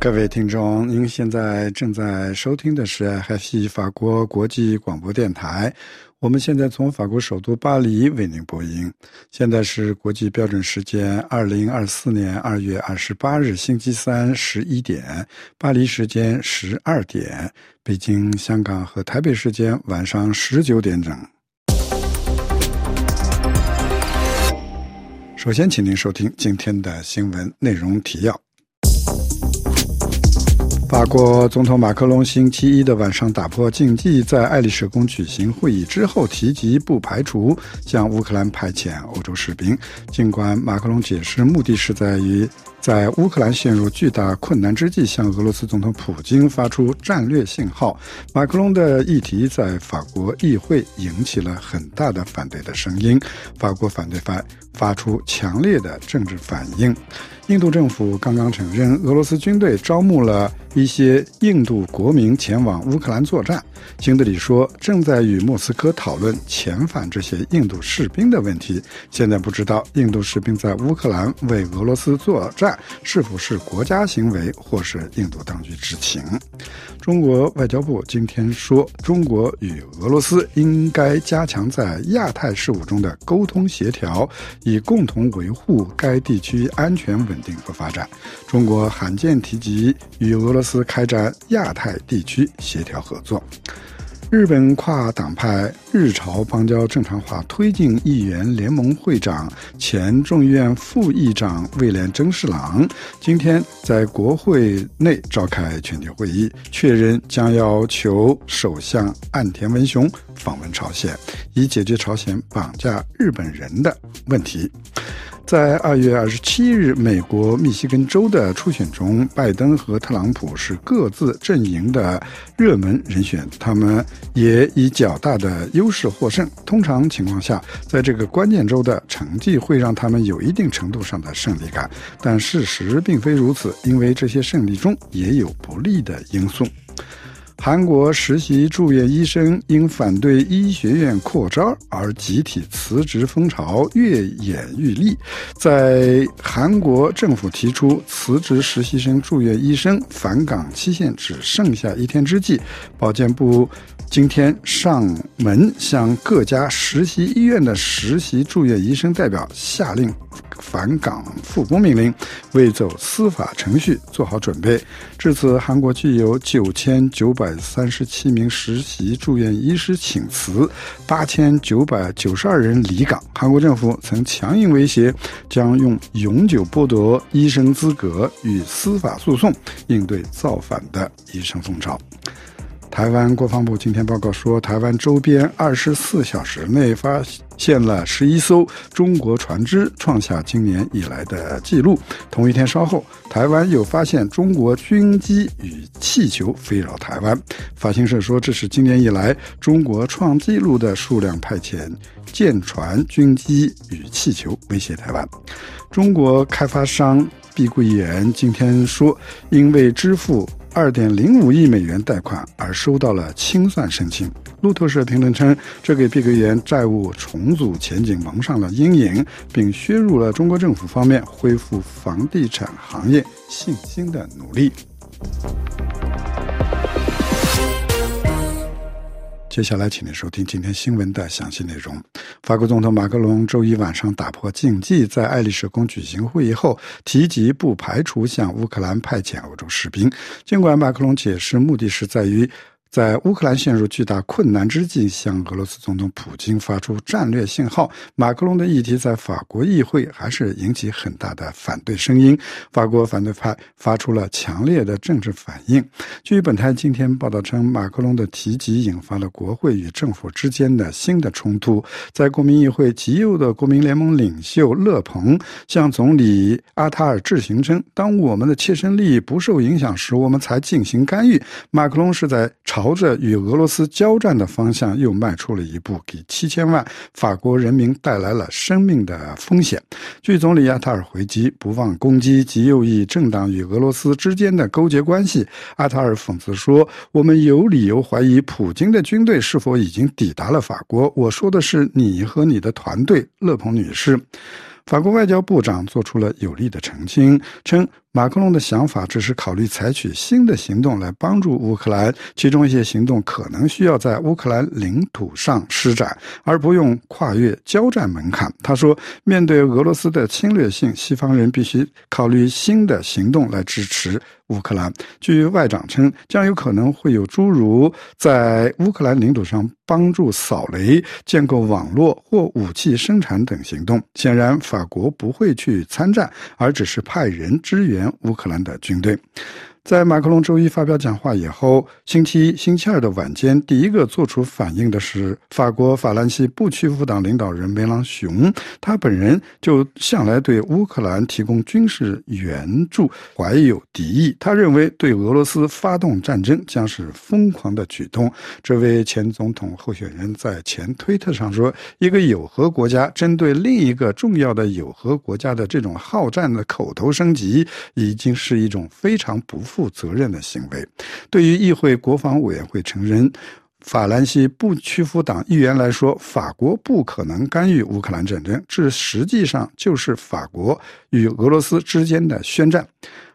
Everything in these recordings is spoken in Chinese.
各位听众，您现在正在收听的是海西法国国际广播电台。我们现在从法国首都巴黎为您播音。现在是国际标准时间二零二四年二月二十八日星期三十一点，巴黎时间十二点，北京、香港和台北时间晚上十九点整。首先，请您收听今天的新闻内容提要。法国总统马克龙星期一的晚上打破禁忌，在爱丽舍宫举行会议之后，提及不排除向乌克兰派遣欧洲士兵。尽管马克龙解释目的是在于在乌克兰陷入巨大困难之际，向俄罗斯总统普京发出战略信号。马克龙的议题在法国议会引起了很大的反对的声音，法国反对派发出强烈的政治反应。印度政府刚刚承认，俄罗斯军队招募了一些印度国民前往乌克兰作战。新德里说，正在与莫斯科讨论遣返这些印度士兵的问题。现在不知道印度士兵在乌克兰为俄罗斯作战是否是国家行为，或是印度当局知情。中国外交部今天说，中国与俄罗斯应该加强在亚太事务中的沟通协调，以共同维护该地区安全稳。定和发展，中国罕见提及与俄罗斯开展亚太地区协调合作。日本跨党派日朝邦交正常化推进议员联盟会长、前众议院副议长威廉征士郎今天在国会内召开全体会议，确认将要求首相岸田文雄访问朝鲜，以解决朝鲜绑架日本人的问题。在二月二十七日，美国密西根州的初选中，拜登和特朗普是各自阵营的热门人选，他们也以较大的优势获胜。通常情况下，在这个关键州的成绩会让他们有一定程度上的胜利感，但事实并非如此，因为这些胜利中也有不利的因素。韩国实习住院医生因反对医学院扩招而集体辞职风潮越演愈烈。在韩国政府提出辞职实习生住院医生返岗期限只剩下一天之际，保健部今天上门向各家实习医院的实习住院医生代表下令。返岗复工命令，为走司法程序做好准备。至此，韩国具有九千九百三十七名实习住院医师请辞，八千九百九十二人离岗。韩国政府曾强硬威胁，将用永久剥夺医生资格与司法诉讼应对造反的医生风潮。台湾国防部今天报告说，台湾周边二十四小时内发现了十一艘中国船只，创下今年以来的纪录。同一天稍后，台湾又发现中国军机与气球飞绕台湾。法新社说，这是今年以来中国创纪录的数量派遣舰船、军机与气球威胁台湾。中国开发商碧桂园今天说，因为支付。二点零五亿美元贷款而收到了清算申请。路透社评论称，这给碧桂园债务重组前景蒙上了阴影，并削弱了中国政府方面恢复房地产行业信心的努力。接下来，请您收听今天新闻的详细内容。法国总统马克龙周一晚上打破禁忌，在爱丽舍宫举行会议后，提及不排除向乌克兰派遣欧洲士兵。尽管马克龙解释目的是在于。在乌克兰陷入巨大困难之际，向俄罗斯总统普京发出战略信号。马克龙的议题在法国议会还是引起很大的反对声音。法国反对派发出了强烈的政治反应。据本台今天报道称，马克龙的提及引发了国会与政府之间的新的冲突。在国民议会极右的国民联盟领袖勒庞向总理阿塔尔致行称：“当我们的切身利益不受影响时，我们才进行干预。”马克龙是在朝。朝着与俄罗斯交战的方向又迈出了一步，给七千万法国人民带来了生命的风险。据总理亚塔尔回击，不忘攻击极右翼政党与俄罗斯之间的勾结关系。阿塔尔讽刺说：“我们有理由怀疑普京的军队是否已经抵达了法国。”我说的是你和你的团队，勒鹏女士。法国外交部长做出了有力的澄清，称马克龙的想法只是考虑采取新的行动来帮助乌克兰，其中一些行动可能需要在乌克兰领土上施展，而不用跨越交战门槛。他说：“面对俄罗斯的侵略性，西方人必须考虑新的行动来支持。”乌克兰，据外长称，将有可能会有诸如在乌克兰领土上帮助扫雷、建构网络或武器生产等行动。显然，法国不会去参战，而只是派人支援乌克兰的军队。在马克龙周一发表讲话以后，星期一、星期二的晚间，第一个做出反应的是法国法兰西不屈服党领导人梅朗雄。他本人就向来对乌克兰提供军事援助怀有敌意。他认为对俄罗斯发动战争将是疯狂的举动。这位前总统候选人在前推特上说：“一个有核国家针对另一个重要的有核国家的这种好战的口头升级，已经是一种非常不。”负责任的行为，对于议会国防委员会承认法兰西不屈服党议员来说，法国不可能干预乌克兰战争，这实际上就是法国与俄罗斯之间的宣战。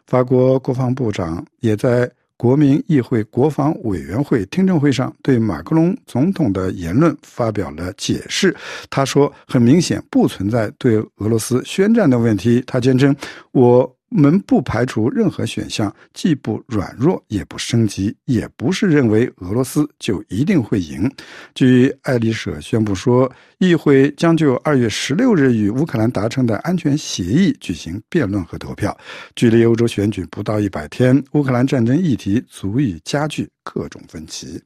法国国防部长也在国民议会国防委员会听证会上对马克龙总统的言论发表了解释。他说：“很明显，不存在对俄罗斯宣战的问题。”他坚称：“我。”我们不排除任何选项，既不软弱，也不升级，也不是认为俄罗斯就一定会赢。据爱丽舍宣布说，议会将就二月十六日与乌克兰达成的安全协议举行辩论和投票。距离欧洲选举不到一百天，乌克兰战争议题足以加剧各种分歧。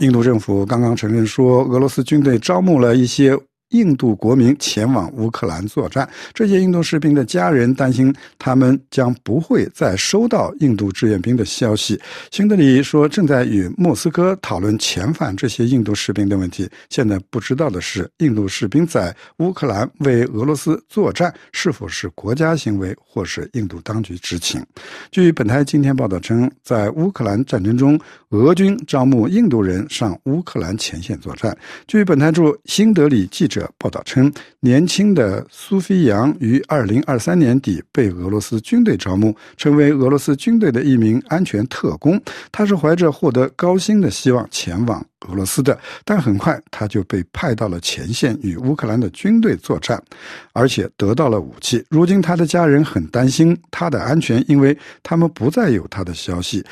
印度政府刚刚承认说，俄罗斯军队招募了一些。印度国民前往乌克兰作战，这些印度士兵的家人担心他们将不会再收到印度志愿兵的消息。新德里说，正在与莫斯科讨论遣返这些印度士兵的问题。现在不知道的是，印度士兵在乌克兰为俄罗斯作战是否是国家行为，或是印度当局知情。据本台今天报道称，在乌克兰战争中，俄军招募印度人上乌克兰前线作战。据本台驻新德里记者。报道称，年轻的苏菲扬于二零二三年底被俄罗斯军队招募，成为俄罗斯军队的一名安全特工。他是怀着获得高薪的希望前往俄罗斯的，但很快他就被派到了前线与乌克兰的军队作战，而且得到了武器。如今他的家人很担心他的安全，因为他们不再有他的消息。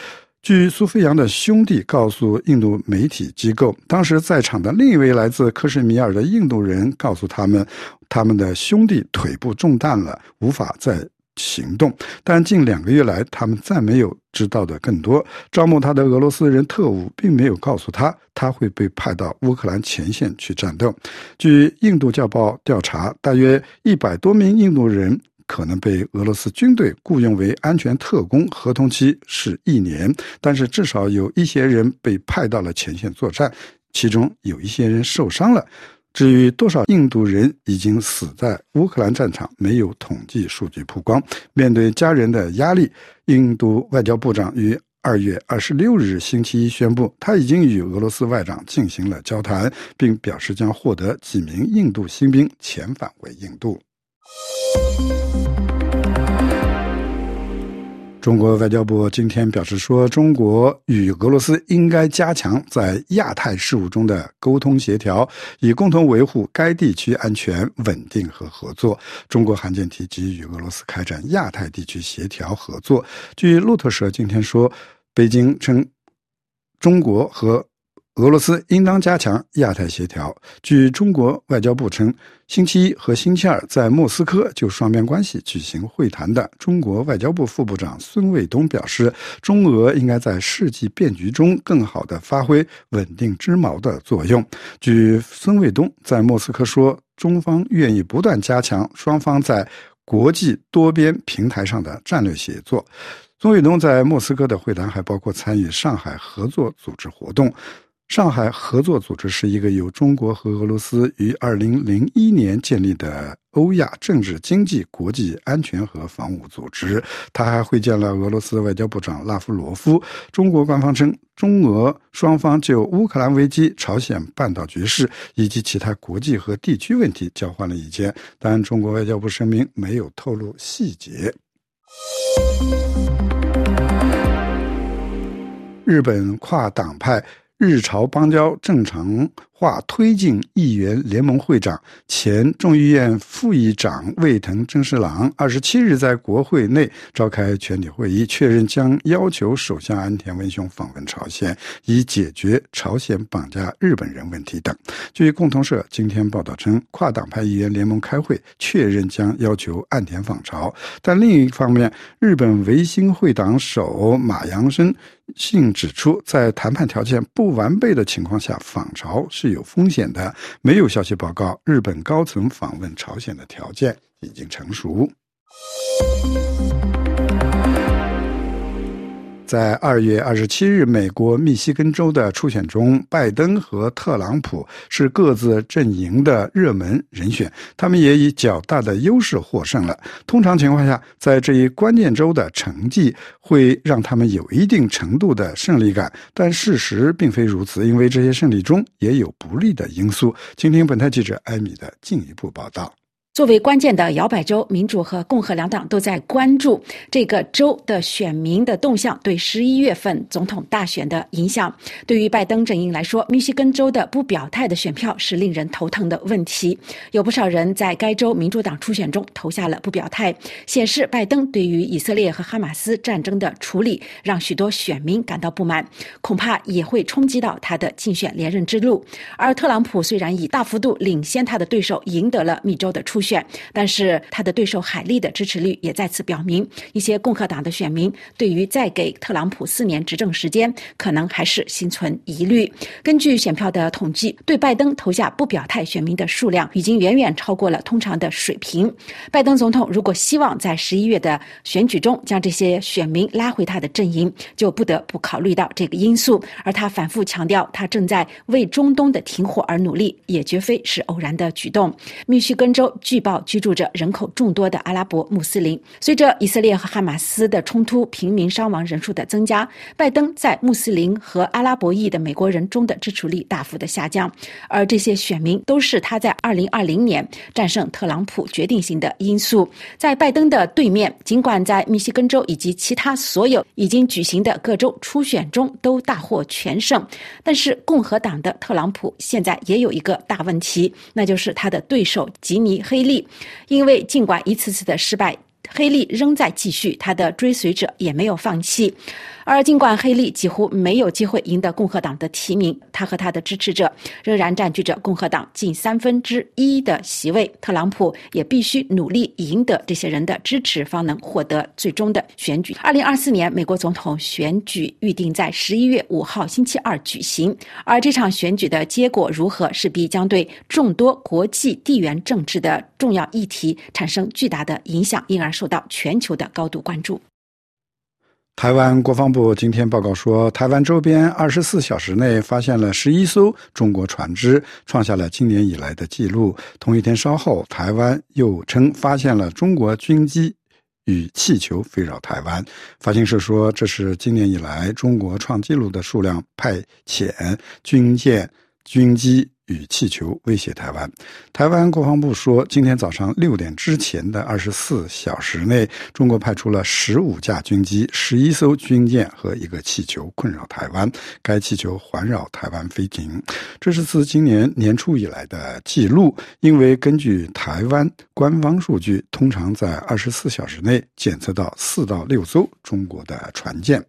据苏菲扬的兄弟告诉印度媒体机构，当时在场的另一位来自克什米尔的印度人告诉他们，他们的兄弟腿部中弹了，无法再行动。但近两个月来，他们再没有知道的更多。招募他的俄罗斯人特务并没有告诉他，他会被派到乌克兰前线去战斗。据印度教报调查，大约一百多名印度人。可能被俄罗斯军队雇佣为安全特工，合同期是一年。但是至少有一些人被派到了前线作战，其中有一些人受伤了。至于多少印度人已经死在乌克兰战场，没有统计数据曝光。面对家人的压力，印度外交部长于二月二十六日星期一宣布，他已经与俄罗斯外长进行了交谈，并表示将获得几名印度新兵遣返回印度。中国外交部今天表示说，中国与俄罗斯应该加强在亚太事务中的沟通协调，以共同维护该地区安全稳定和合作。中国罕见提及与俄罗斯开展亚太地区协调合作。据路透社今天说，北京称中国和。俄罗斯应当加强亚太协调。据中国外交部称，星期一和星期二在莫斯科就双边关系举行会谈的中国外交部副部长孙卫东表示，中俄应该在世纪变局中更好地发挥稳定之矛的作用。据孙卫东在莫斯科说，中方愿意不断加强双方在国际多边平台上的战略协作。孙卫东在莫斯科的会谈还包括参与上海合作组织活动。上海合作组织是一个由中国和俄罗斯于二零零一年建立的欧亚政治经济国际安全和防务组织。他还会见了俄罗斯外交部长拉夫罗夫。中国官方称，中俄双方就乌克兰危机、朝鲜半岛局势以及其他国际和地区问题交换了意见，但中国外交部声明没有透露细节。日本跨党派。日朝邦交正常化推进议员联盟会长、前众议院副议长卫藤真十郎二十七日在国会内召开全体会议，确认将要求首相安田文雄访问朝鲜，以解决朝鲜绑架日本人问题等。据共同社今天报道称，跨党派议员联盟开会确认将要求岸田访朝，但另一方面，日本维新会党首马阳生。信指出，在谈判条件不完备的情况下访朝是有风险的。没有消息报告，日本高层访问朝鲜的条件已经成熟。在二月二十七日，美国密西根州的初选中，拜登和特朗普是各自阵营的热门人选，他们也以较大的优势获胜了。通常情况下，在这一关键州的成绩会让他们有一定程度的胜利感，但事实并非如此，因为这些胜利中也有不利的因素。请听本台记者艾米的进一步报道。作为关键的摇摆州，民主和共和两党都在关注这个州的选民的动向对十一月份总统大选的影响。对于拜登阵营来说，密西根州的不表态的选票是令人头疼的问题。有不少人在该州民主党初选中投下了不表态，显示拜登对于以色列和哈马斯战争的处理让许多选民感到不满，恐怕也会冲击到他的竞选连任之路。而特朗普虽然以大幅度领先他的对手，赢得了密州的初。选，但是他的对手海利的支持率也再次表明，一些共和党的选民对于再给特朗普四年执政时间，可能还是心存疑虑。根据选票的统计，对拜登投下不表态选民的数量已经远远超过了通常的水平。拜登总统如果希望在十一月的选举中将这些选民拉回他的阵营，就不得不考虑到这个因素。而他反复强调，他正在为中东的停火而努力，也绝非是偶然的举动。密西根州。据报居住着人口众多的阿拉伯穆斯林。随着以色列和哈马斯的冲突，平民伤亡人数的增加，拜登在穆斯林和阿拉伯裔的美国人中的支持率大幅的下降。而这些选民都是他在2020年战胜特朗普决定性的因素。在拜登的对面，尽管在密西根州以及其他所有已经举行的各州初选中都大获全胜，但是共和党的特朗普现在也有一个大问题，那就是他的对手吉尼黑。力，因为尽管一次次的失败，黑利仍在继续，他的追随者也没有放弃。而尽管黑利几乎没有机会赢得共和党的提名，他和他的支持者仍然占据着共和党近三分之一的席位。特朗普也必须努力赢得这些人的支持，方能获得最终的选举。二零二四年美国总统选举预定在十一月五号星期二举行，而这场选举的结果如何，势必将对众多国际地缘政治的重要议题产生巨大的影响，因而受到全球的高度关注。台湾国防部今天报告说，台湾周边二十四小时内发现了十一艘中国船只，创下了今年以来的纪录。同一天稍后，台湾又称发现了中国军机与气球飞绕台湾。法新社说，这是今年以来中国创纪录的数量派遣军舰、军机。与气球威胁台湾。台湾国防部说，今天早上六点之前的二十四小时内，中国派出了十五架军机、十一艘军舰和一个气球困扰台湾。该气球环绕台湾飞行，这是自今年年初以来的记录。因为根据台湾官方数据，通常在二十四小时内检测到四到六艘中国的船舰。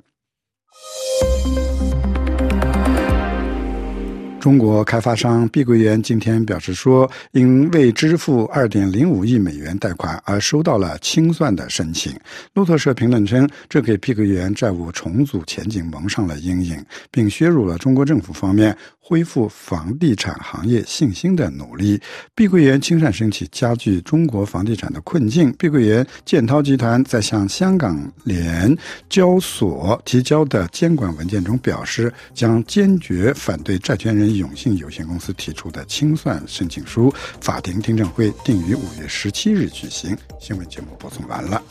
中国开发商碧桂园今天表示说，因未支付2.05亿美元贷款而收到了清算的申请。路透社评论称，这给碧桂园债务重组前景蒙上了阴影，并削弱了中国政府方面恢复房地产行业信心的努力。碧桂园清算申请加剧中国房地产的困境。碧桂园建滔集团在向香港联交所提交的监管文件中表示，将坚决反对债权人。永信有限公司提出的清算申请书，法庭听证会定于五月十七日举行。新闻节目播送完了。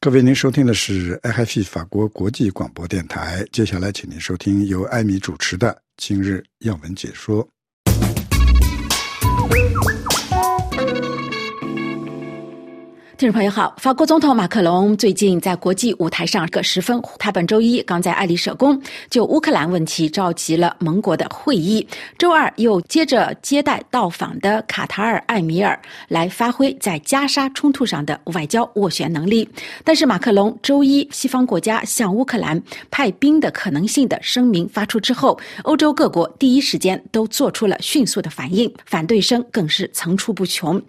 各位，您收听的是 i f 法国国际广播电台。接下来，请您收听由艾米主持的《今日要闻解说》。听众朋友好，法国总统马克龙最近在国际舞台上个十分。他本周一刚在爱丽舍宫就乌克兰问题召集了盟国的会议，周二又接着接待到访的卡塔尔艾米尔，来发挥在加沙冲突上的外交斡旋能力。但是马克龙周一西方国家向乌克兰派兵的可能性的声明发出之后，欧洲各国第一时间都做出了迅速的反应，反对声更是层出不穷。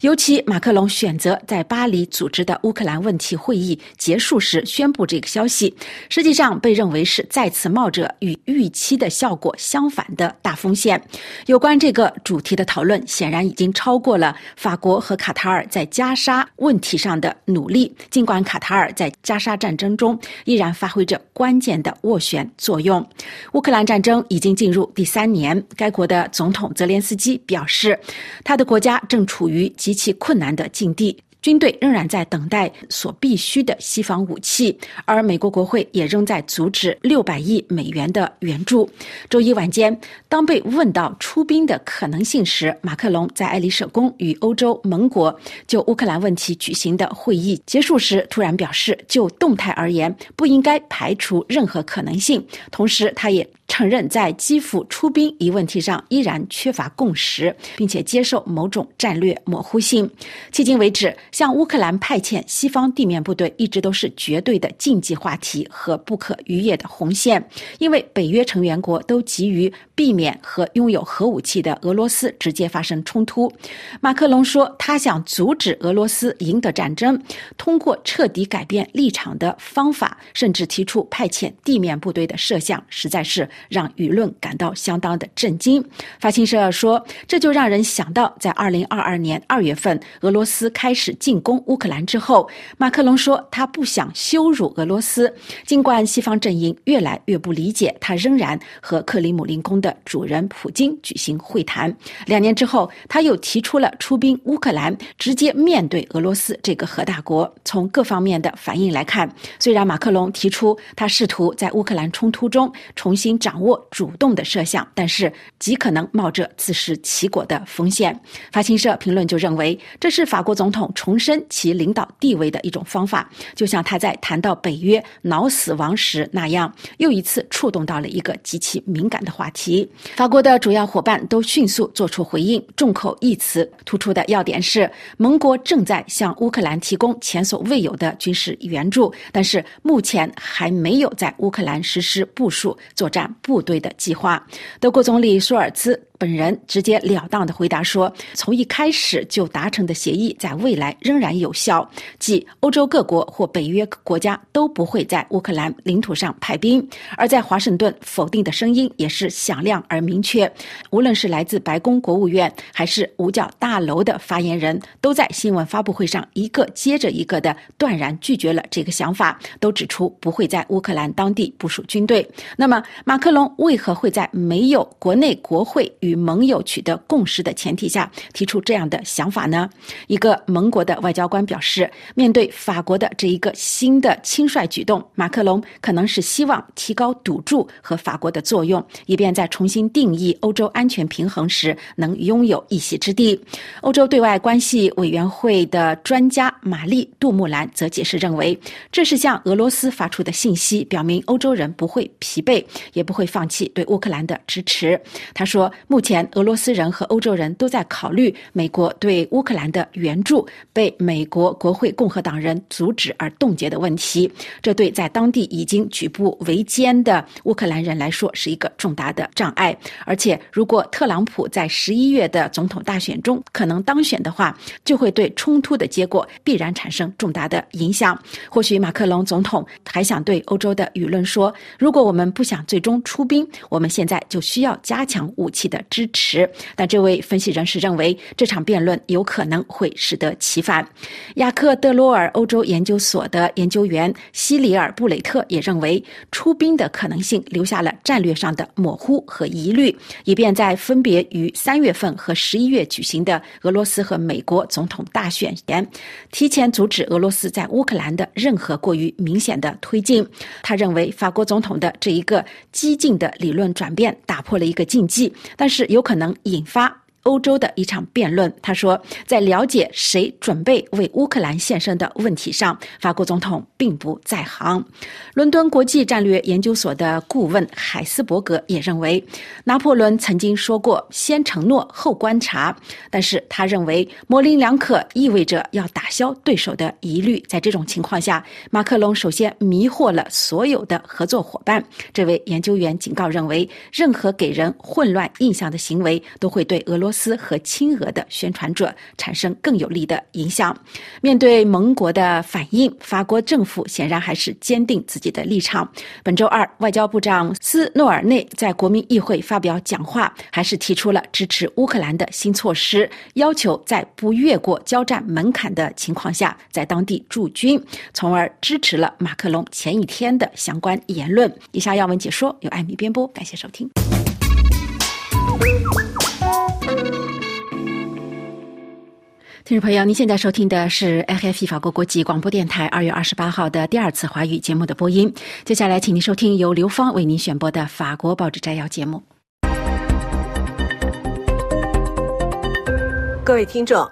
尤其马克龙选择在巴。巴黎组织的乌克兰问题会议结束时宣布这个消息，实际上被认为是再次冒着与预期的效果相反的大风险。有关这个主题的讨论，显然已经超过了法国和卡塔尔在加沙问题上的努力。尽管卡塔尔在加沙战争中依然发挥着关键的斡旋作用，乌克兰战争已经进入第三年，该国的总统泽连斯基表示，他的国家正处于极其困难的境地。军队仍然在等待所必需的西方武器，而美国国会也仍在阻止六百亿美元的援助。周一晚间，当被问到出兵的可能性时，马克龙在爱丽舍宫与欧洲盟国就乌克兰问题举行的会议结束时，突然表示，就动态而言，不应该排除任何可能性。同时，他也。承认在基辅出兵一问题上依然缺乏共识，并且接受某种战略模糊性。迄今为止，向乌克兰派遣西方地面部队一直都是绝对的禁忌话题和不可逾越的红线，因为北约成员国都急于避免和拥有核武器的俄罗斯直接发生冲突。马克龙说，他想阻止俄罗斯赢得战争，通过彻底改变立场的方法，甚至提出派遣地面部队的设想，实在是。让舆论感到相当的震惊。法新社说，这就让人想到，在二零二二年二月份，俄罗斯开始进攻乌克兰之后，马克龙说他不想羞辱俄罗斯。尽管西方阵营越来越不理解，他仍然和克里姆林宫的主人普京举行会谈。两年之后，他又提出了出兵乌克兰，直接面对俄罗斯这个核大国。从各方面的反应来看，虽然马克龙提出他试图在乌克兰冲突中重新。掌握主动的设想，但是极可能冒着自食其果的风险。法新社评论就认为，这是法国总统重申其领导地位的一种方法，就像他在谈到北约脑死亡时那样，又一次触动到了一个极其敏感的话题。法国的主要伙伴都迅速做出回应，众口一词，突出的要点是，盟国正在向乌克兰提供前所未有的军事援助，但是目前还没有在乌克兰实施部署作战。部队的计划，德国总理舒尔茨。本人直截了当的回答说：“从一开始就达成的协议，在未来仍然有效，即欧洲各国或北约国家都不会在乌克兰领土上派兵。”而在华盛顿，否定的声音也是响亮而明确。无论是来自白宫国务院，还是五角大楼的发言人，都在新闻发布会上一个接着一个的断然拒绝了这个想法，都指出不会在乌克兰当地部署军队。那么，马克龙为何会在没有国内国会？与盟友取得共识的前提下提出这样的想法呢？一个盟国的外交官表示，面对法国的这一个新的轻率举动，马克龙可能是希望提高赌注和法国的作用，以便在重新定义欧洲安全平衡时能拥有一席之地。欧洲对外关系委员会的专家玛丽·杜穆兰则解释认为，这是向俄罗斯发出的信息，表明欧洲人不会疲惫，也不会放弃对乌克兰的支持。他说。目前俄罗斯人和欧洲人都在考虑美国对乌克兰的援助被美国国会共和党人阻止而冻结的问题。这对在当地已经举步维艰的乌克兰人来说是一个重大的障碍。而且，如果特朗普在十一月的总统大选中可能当选的话，就会对冲突的结果必然产生重大的影响。或许马克龙总统还想对欧洲的舆论说：“如果我们不想最终出兵，我们现在就需要加强武器的支持。”但这位分析人士认为，这场辩论有可能会适得其反。雅克·德罗尔欧洲研究所的研究员希里尔·布雷特也认为，出兵的可能性留下了战略上的模糊和疑虑，以便在分别于三月份和十一月举行的俄罗斯和美国总统大选前，提前阻止俄罗斯在乌克兰的任何过于明显的推进。他认为，法国总统的这一个激进的理论转变打破了一个禁忌，但是是有可能引发。欧洲的一场辩论，他说，在了解谁准备为乌克兰献身的问题上，法国总统并不在行。伦敦国际战略研究所的顾问海斯伯格也认为，拿破仑曾经说过“先承诺后观察”，但是他认为模棱两可意味着要打消对手的疑虑。在这种情况下，马克龙首先迷惑了所有的合作伙伴。这位研究员警告认为，任何给人混乱印象的行为都会对俄罗斯。斯和亲俄的宣传者产生更有利的影响。面对盟国的反应，法国政府显然还是坚定自己的立场。本周二，外交部长斯诺尔内在国民议会发表讲话，还是提出了支持乌克兰的新措施，要求在不越过交战门槛的情况下在当地驻军，从而支持了马克龙前一天的相关言论。以下要闻解说由艾米编播，感谢收听。听众朋友，您现在收听的是 FFE 法国国际广播电台二月二十八号的第二次华语节目的播音。接下来，请您收听由刘芳为您选播的法国报纸摘要节目。各位听众，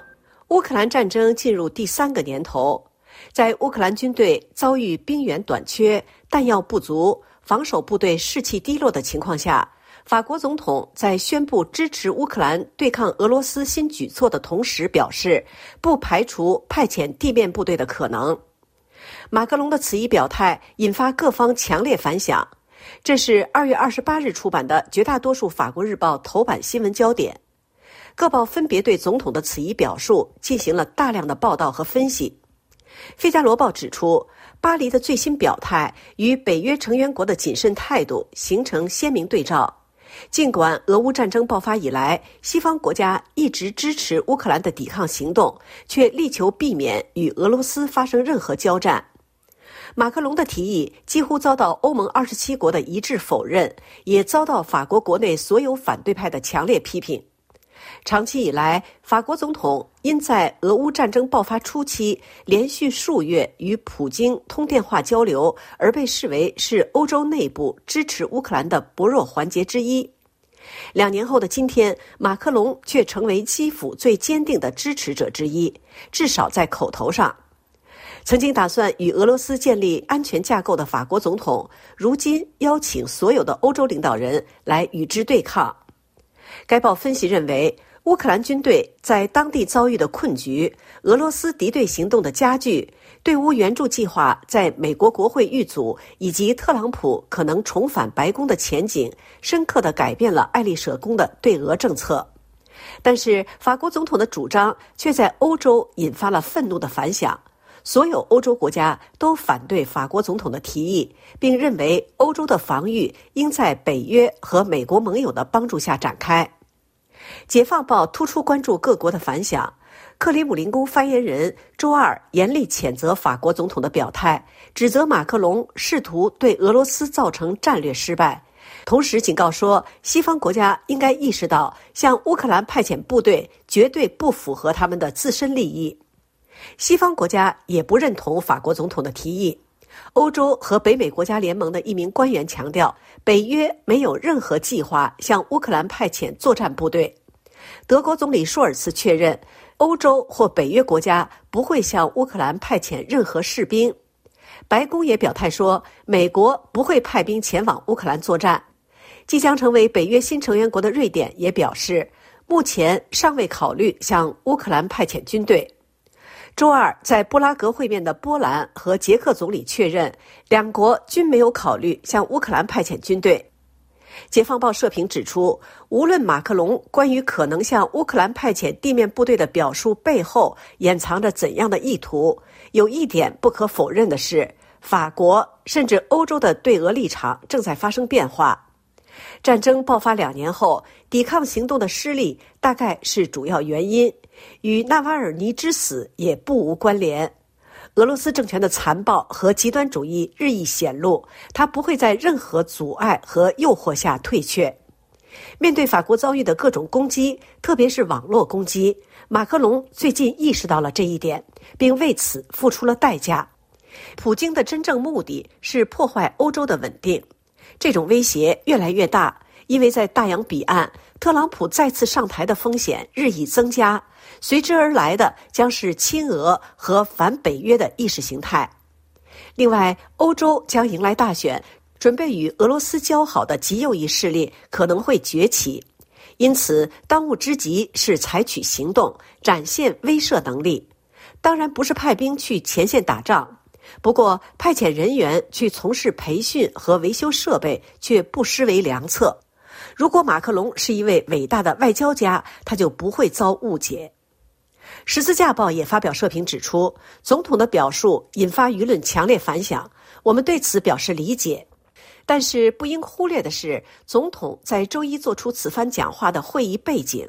乌克兰战争进入第三个年头，在乌克兰军队遭遇兵源短缺、弹药不足、防守部队士气低落的情况下。法国总统在宣布支持乌克兰对抗俄罗斯新举措的同时，表示不排除派遣地面部队的可能。马克龙的此一表态引发各方强烈反响。这是二月二十八日出版的绝大多数法国日报头版新闻焦点。各报分别对总统的此一表述进行了大量的报道和分析。《费加罗报》指出，巴黎的最新表态与北约成员国的谨慎态度形成鲜明对照。尽管俄乌战争爆发以来，西方国家一直支持乌克兰的抵抗行动，却力求避免与俄罗斯发生任何交战。马克龙的提议几乎遭到欧盟二十七国的一致否认，也遭到法国国内所有反对派的强烈批评。长期以来，法国总统因在俄乌战争爆发初期连续数月与普京通电话交流，而被视为是欧洲内部支持乌克兰的薄弱环节之一。两年后的今天，马克龙却成为基辅最坚定的支持者之一，至少在口头上。曾经打算与俄罗斯建立安全架构的法国总统，如今邀请所有的欧洲领导人来与之对抗。该报分析认为，乌克兰军队在当地遭遇的困局、俄罗斯敌对行动的加剧、对乌援助计划在美国国会遇阻，以及特朗普可能重返白宫的前景，深刻地改变了爱丽舍宫的对俄政策。但是，法国总统的主张却在欧洲引发了愤怒的反响。所有欧洲国家都反对法国总统的提议，并认为欧洲的防御应在北约和美国盟友的帮助下展开。解放报突出关注各国的反响。克里姆林宫发言人周二严厉谴责法国总统的表态，指责马克龙试图对俄罗斯造成战略失败，同时警告说，西方国家应该意识到向乌克兰派遣部队绝对不符合他们的自身利益。西方国家也不认同法国总统的提议。欧洲和北美国家联盟的一名官员强调，北约没有任何计划向乌克兰派遣作战部队。德国总理舒尔茨确认，欧洲或北约国家不会向乌克兰派遣任何士兵。白宫也表态说，美国不会派兵前往乌克兰作战。即将成为北约新成员国的瑞典也表示，目前尚未考虑向乌克兰派遣军队。周二在布拉格会面的波兰和捷克总理确认，两国均没有考虑向乌克兰派遣军队。解放报社评指出，无论马克龙关于可能向乌克兰派遣地面部队的表述背后掩藏着怎样的意图，有一点不可否认的是，法国甚至欧洲的对俄立场正在发生变化。战争爆发两年后，抵抗行动的失利大概是主要原因，与纳瓦尔尼之死也不无关联。俄罗斯政权的残暴和极端主义日益显露，他不会在任何阻碍和诱惑下退却。面对法国遭遇的各种攻击，特别是网络攻击，马克龙最近意识到了这一点，并为此付出了代价。普京的真正目的是破坏欧洲的稳定。这种威胁越来越大，因为在大洋彼岸，特朗普再次上台的风险日益增加，随之而来的将是亲俄和反北约的意识形态。另外，欧洲将迎来大选，准备与俄罗斯交好的极右翼势力可能会崛起，因此当务之急是采取行动，展现威慑能力。当然，不是派兵去前线打仗。不过，派遣人员去从事培训和维修设备却不失为良策。如果马克龙是一位伟大的外交家，他就不会遭误解。十字架报也发表社评指出，总统的表述引发舆论强烈反响，我们对此表示理解。但是，不应忽略的是，总统在周一做出此番讲话的会议背景。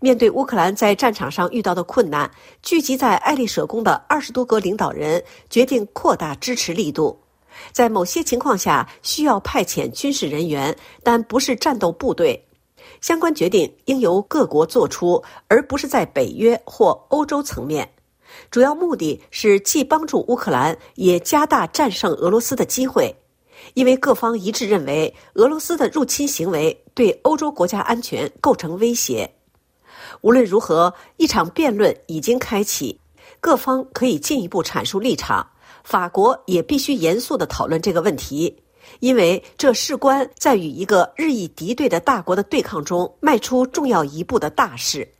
面对乌克兰在战场上遇到的困难，聚集在爱丽舍宫的二十多个领导人决定扩大支持力度。在某些情况下，需要派遣军事人员，但不是战斗部队。相关决定应由各国做出，而不是在北约或欧洲层面。主要目的是既帮助乌克兰，也加大战胜俄罗斯的机会，因为各方一致认为，俄罗斯的入侵行为对欧洲国家安全构成威胁。无论如何，一场辩论已经开启，各方可以进一步阐述立场。法国也必须严肃地讨论这个问题，因为这事关在与一个日益敌对的大国的对抗中迈出重要一步的大事。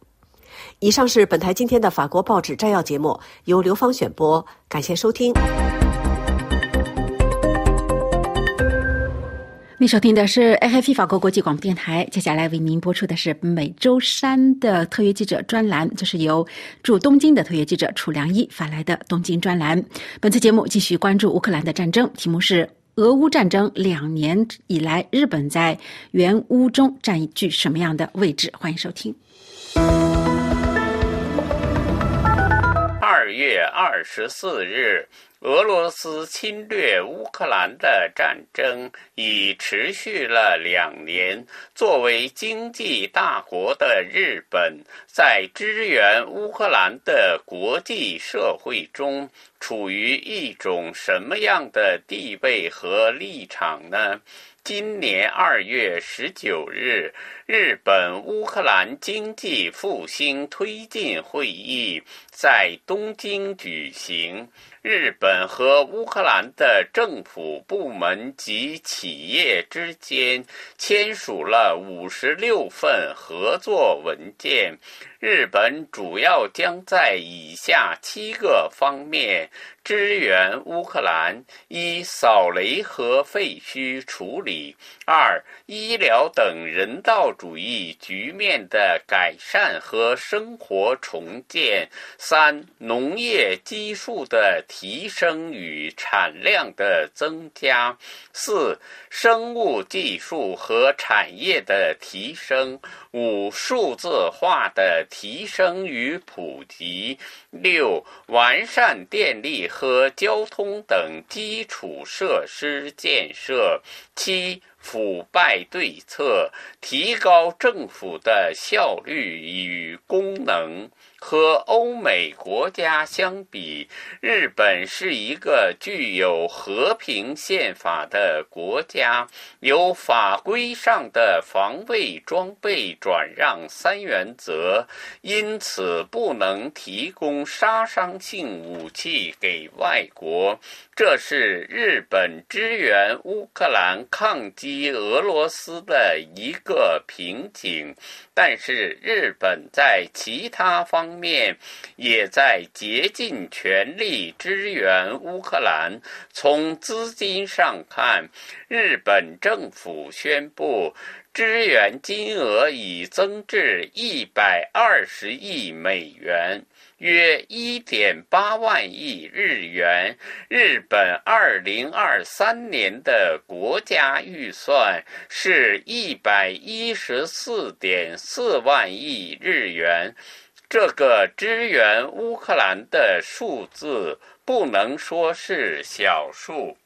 以上是本台今天的法国报纸摘要节目，由刘芳选播，感谢收听。收听的是 A F P 法国国际广播电台，接下来为您播出的是每周三的特约记者专栏，这是由驻东京的特约记者楚良一发来的东京专栏。本次节目继续关注乌克兰的战争，题目是俄乌战争两年以来，日本在原乌中占据什么样的位置？欢迎收听。二月二十四日。俄罗斯侵略乌克兰的战争已持续了两年。作为经济大国的日本，在支援乌克兰的国际社会中，处于一种什么样的地位和立场呢？今年二月十九日，日本乌克兰经济复兴推进会议在东京举行。日本和乌克兰的政府部门及企业之间签署了五十六份合作文件。日本主要将在以下七个方面支援乌克兰：一、扫雷和废墟处理；二、医疗等人道主义局面的改善和生活重建；三、农业基数的。提升与产量的增加；四、生物技术和产业的提升；五、数字化的提升与普及；六、完善电力和交通等基础设施建设；七、腐败对策，提高政府的效率与功能。和欧美国家相比，日本是一个具有和平宪法的国家，有法规上的防卫装备转让三原则，因此不能提供杀伤性武器给外国。这是日本支援乌克兰抗击俄罗斯的一个瓶颈，但是日本在其他方面也在竭尽全力支援乌克兰。从资金上看，日本政府宣布支援金额已增至一百二十亿美元。约一点八万亿日元。日本二零二三年的国家预算是一百一十四点四万亿日元。这个支援乌克兰的数字不能说是小数。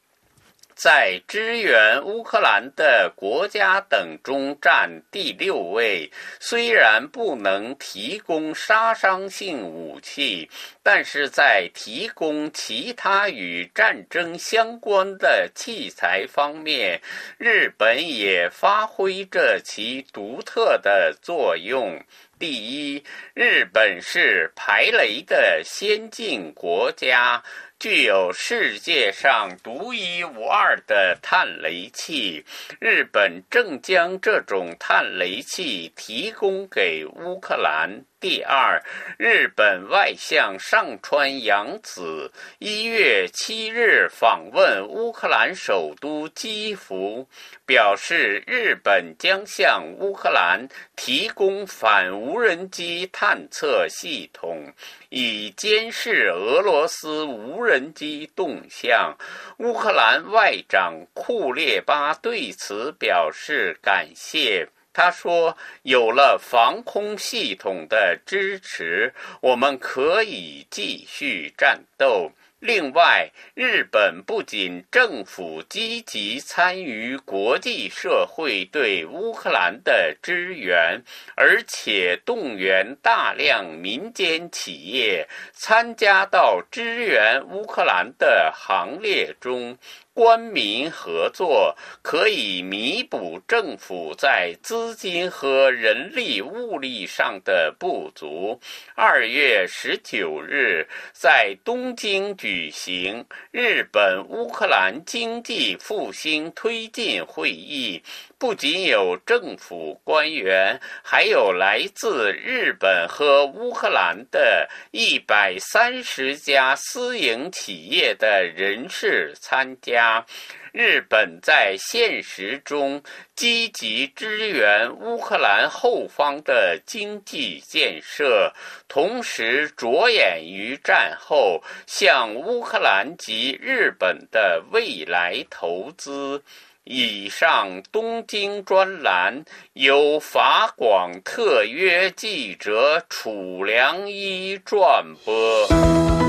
在支援乌克兰的国家等中占第六位。虽然不能提供杀伤性武器，但是在提供其他与战争相关的器材方面，日本也发挥着其独特的作用。第一，日本是排雷的先进国家。具有世界上独一无二的探雷器，日本正将这种探雷器提供给乌克兰。第二，日本外相上川洋子一月七日访问乌克兰首都基辅，表示日本将向乌克兰提供反无人机探测系统，以监视俄罗斯无人机动向。乌克兰外长库列巴对此表示感谢。他说：“有了防空系统的支持，我们可以继续战斗。”另外，日本不仅政府积极参与国际社会对乌克兰的支援，而且动员大量民间企业参加到支援乌克兰的行列中。官民合作可以弥补政府在资金和人力物力上的不足。二月十九日，在东京举行日本乌克兰经济复兴推进会议。不仅有政府官员，还有来自日本和乌克兰的一百三十家私营企业的人士参加。日本在现实中积极支援乌克兰后方的经济建设，同时着眼于战后向乌克兰及日本的未来投资。以上东京专栏由法广特约记者楚良一转播。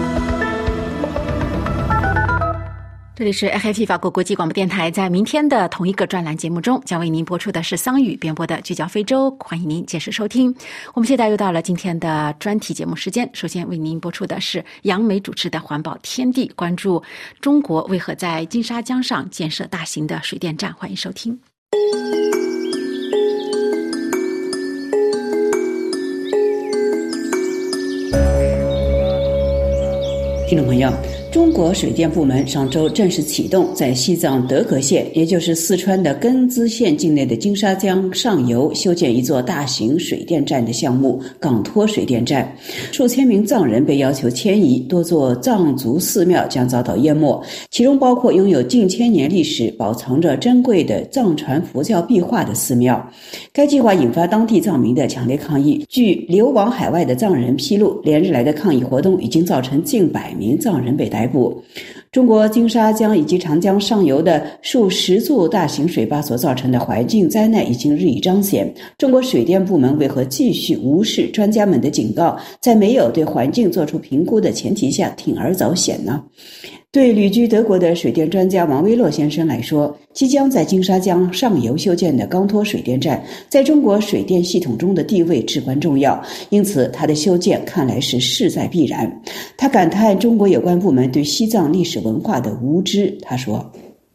这里是 FIT 法国国际广播电台，在明天的同一个专栏节目中，将为您播出的是桑宇编播的《聚焦非洲》，欢迎您届时收听。我们现在又到了今天的专题节目时间，首先为您播出的是杨梅主持的《环保天地》，关注中国为何在金沙江上建设大型的水电站，欢迎收听。听众朋友。中国水电部门上周正式启动在西藏德格县，也就是四川的根孜县境内的金沙江上游修建一座大型水电站的项目——港托水电站。数千名藏人被要求迁移，多座藏族寺庙将遭到淹没，其中包括拥有近千年历史、保藏着珍贵的藏传佛教壁画的寺庙。该计划引发当地藏民的强烈抗议。据流亡海外的藏人披露，连日来的抗议活动已经造成近百名藏人被逮捕。逮捕。中国金沙江以及长江上游的数十座大型水坝所造成的环境灾难已经日益彰显。中国水电部门为何继续无视专家们的警告，在没有对环境做出评估的前提下铤而走险呢？对旅居德国的水电专家王威洛先生来说，即将在金沙江上游修建的钢托水电站，在中国水电系统中的地位至关重要，因此它的修建看来是势在必然。他感叹中国有关部门对西藏历史文化的无知。他说。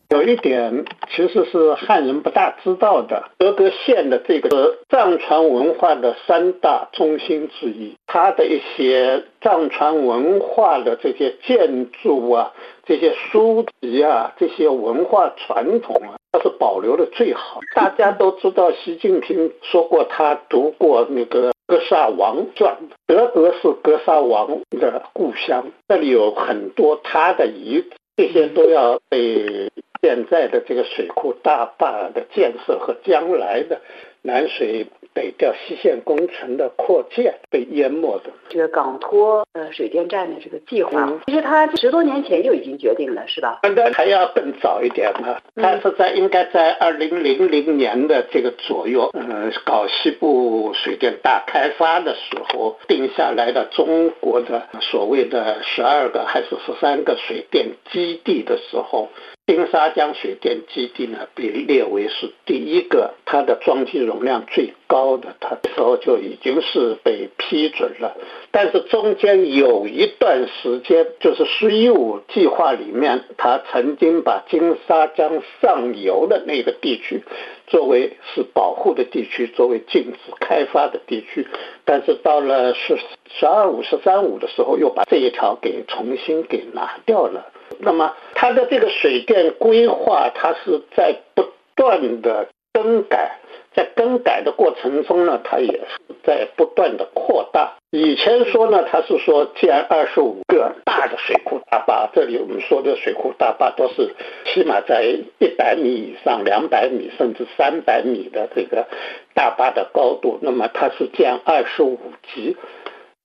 有一点其实是汉人不大知道的，德格县的这个藏传文化的三大中心之一，它的一些藏传文化的这些建筑啊、这些书籍啊、这些文化传统啊，它是保留的最好。大家都知道，习近平说过，他读过那个《格萨王传》，德格是格萨王的故乡，这里有很多他的遗址，这些都要被。现在的这个水库大坝的建设和将来的南水。北调西线工程的扩建被淹没的这个港托呃水电站的这个计划，其实它十多年前就已经决定了，是吧？应该还要更早一点呢。它是在应该在二零零零年的这个左右，呃，搞西部水电大开发的时候定下来的中国的所谓的十二个还是十三个水电基地的时候。金沙江水电基地呢，被列为是第一个，它的装机容量最高的，它时候就已经是被批准了。但是中间有一段时间，就是“十一五”计划里面，它曾经把金沙江上游的那个地区作为是保护的地区，作为禁止开发的地区。但是到了“十十二五”“十三五”的时候，又把这一条给重新给拿掉了。那么它的这个水电规划，它是在不断的更改，在更改的过程中呢，它也是在不断的扩大。以前说呢，它是说建二十五个大的水库大坝，这里我们说的水库大坝都是起码在一百米以上、两百米甚至三百米的这个大坝的高度。那么它是建二十五级，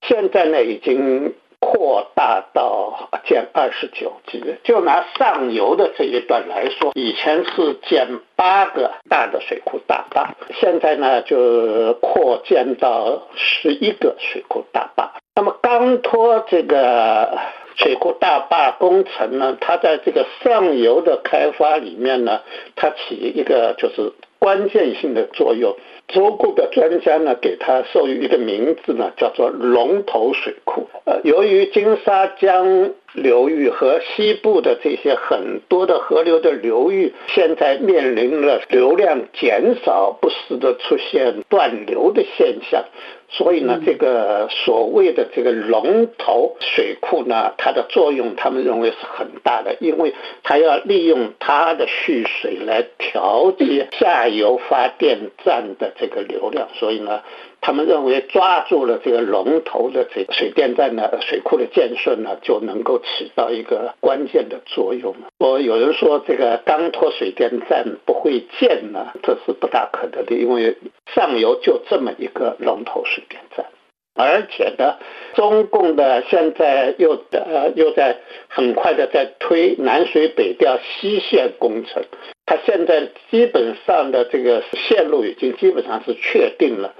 现在呢已经。扩大到建二十九级，就拿上游的这一段来说，以前是建八个大的水库大坝，现在呢就扩建到十一个水库大坝。那么钢托这个水库大坝工程呢，它在这个上游的开发里面呢，它起一个就是关键性的作用。中国的专家呢，给它授予一个名字呢，叫做龙头水库。呃，由于金沙江流域和西部的这些很多的河流的流域，现在面临了流量减少，不时的出现断流的现象。所以呢，这个所谓的这个龙头水库呢，它的作用，他们认为是很大的，因为它要利用它的蓄水来调节下游发电站的这个流量，所以呢。他们认为抓住了这个龙头的这个水电站呢，水库的建设呢，就能够起到一个关键的作用。我有人说这个钢托水电站不会建呢，这是不大可能的，因为上游就这么一个龙头水电站，而且呢，中共的现在又呃又在很快的在推南水北调西线工程，它现在基本上的这个线路已经基本上是确定了。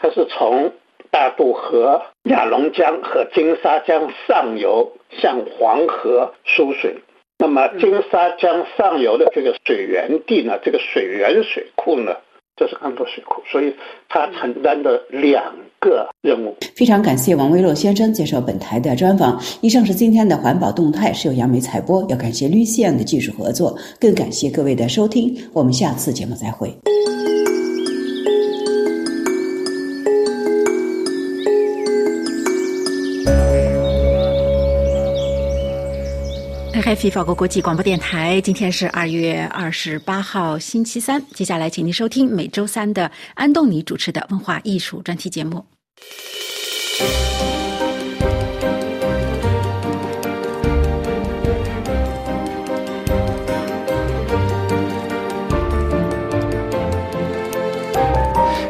它是从大渡河、雅龙江和金沙江上游向黄河输水。那么金沙江上游的这个水源地呢，这个水源水库呢，这是安多水库，所以它承担的两个任务。非常感谢王威洛先生接受本台的专访。以上是今天的环保动态，是由杨梅采播。要感谢绿线的技术合作，更感谢各位的收听。我们下次节目再会。开法国国际广播电台，今天是二月二十八号，星期三。接下来，请您收听每周三的安东尼主持的文化艺术专题节目。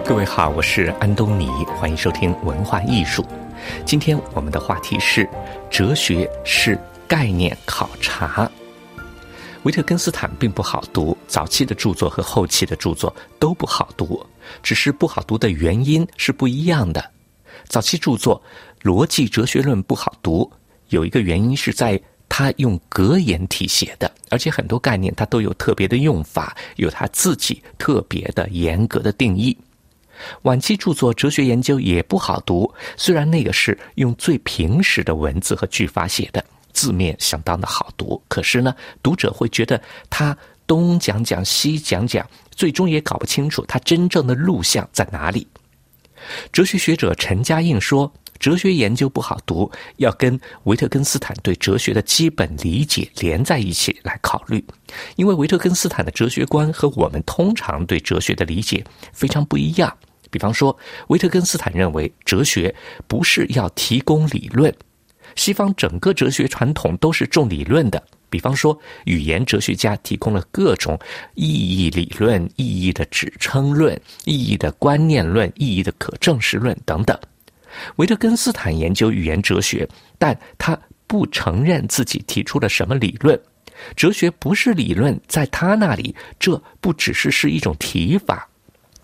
各位好，我是安东尼，欢迎收听文化艺术。今天我们的话题是哲学是。概念考察，维特根斯坦并不好读，早期的著作和后期的著作都不好读，只是不好读的原因是不一样的。早期著作《逻辑哲学论》不好读，有一个原因是在他用格言体写的，而且很多概念他都有特别的用法，有他自己特别的严格的定义。晚期著作《哲学研究》也不好读，虽然那个是用最平实的文字和句法写的。字面相当的好读，可是呢，读者会觉得他东讲讲西讲讲，最终也搞不清楚他真正的路向在哪里。哲学学者陈嘉映说：“哲学研究不好读，要跟维特根斯坦对哲学的基本理解连在一起来考虑，因为维特根斯坦的哲学观和我们通常对哲学的理解非常不一样。比方说，维特根斯坦认为哲学不是要提供理论，西方整个哲学传统都是重理论的。”比方说，语言哲学家提供了各种意义理论、意义的指称论、意义的观念论、意义的可证实论等等。维特根斯坦研究语言哲学，但他不承认自己提出了什么理论。哲学不是理论，在他那里，这不只是是一种提法。